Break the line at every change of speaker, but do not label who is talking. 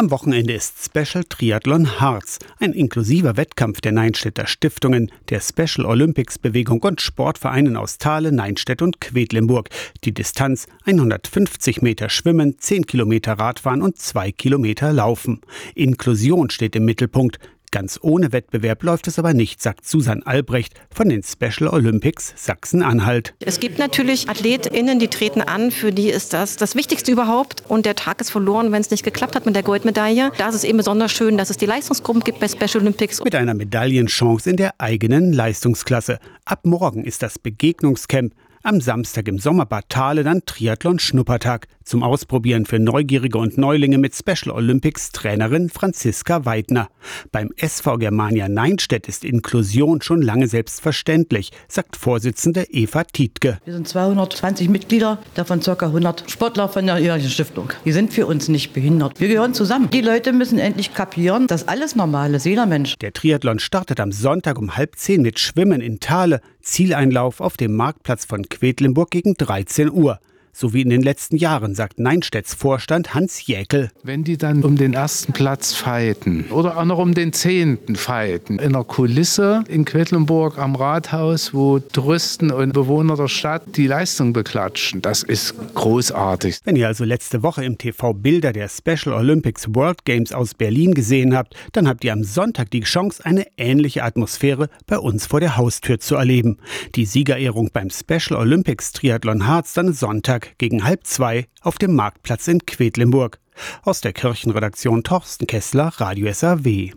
Am Wochenende ist Special Triathlon Harz, ein inklusiver Wettkampf der Neinstädter Stiftungen, der Special Olympics Bewegung und Sportvereinen aus Thale, Neinstedt und Quedlinburg. Die Distanz 150 Meter Schwimmen, 10 Kilometer Radfahren und 2 Kilometer Laufen. Inklusion steht im Mittelpunkt. Ganz ohne Wettbewerb läuft es aber nicht, sagt Susan Albrecht von den Special Olympics Sachsen-Anhalt.
Es gibt natürlich AthletInnen, die treten an, für die ist das das Wichtigste überhaupt und der Tag ist verloren, wenn es nicht geklappt hat mit der Goldmedaille. Da ist es eben besonders schön, dass es die Leistungsgruppen gibt bei Special Olympics.
Mit einer Medaillenchance in der eigenen Leistungsklasse. Ab morgen ist das Begegnungscamp am Samstag im Sommerbad Thale dann Triathlon-Schnuppertag zum Ausprobieren für Neugierige und Neulinge mit Special Olympics Trainerin Franziska Weidner. Beim SV Germania Neinstedt ist Inklusion schon lange selbstverständlich, sagt Vorsitzende Eva Tietke.
Wir sind 220 Mitglieder, davon ca. 100 Sportler von der Ehrlichen Stiftung. Die sind für uns nicht behindert. Wir gehören zusammen. Die Leute müssen endlich kapieren, dass alles normal ist, jeder Mensch.
Der Triathlon startet am Sonntag um halb zehn mit Schwimmen in Thale, Zieleinlauf auf dem Marktplatz von Quedlinburg gegen 13 Uhr so wie in den letzten Jahren, sagt Neinstedts Vorstand Hans Jäkel.
Wenn die dann um den ersten Platz fighten oder auch noch um den zehnten fighten, in einer Kulisse in Quedlinburg am Rathaus, wo Touristen und Bewohner der Stadt die Leistung beklatschen, das ist großartig.
Wenn ihr also letzte Woche im TV Bilder der Special Olympics World Games aus Berlin gesehen habt, dann habt ihr am Sonntag die Chance, eine ähnliche Atmosphäre bei uns vor der Haustür zu erleben. Die Siegerehrung beim Special Olympics Triathlon Harz dann Sonntag Sonntag gegen halb zwei auf dem Marktplatz in Quedlinburg. Aus der Kirchenredaktion Torsten Kessler, Radio SAW.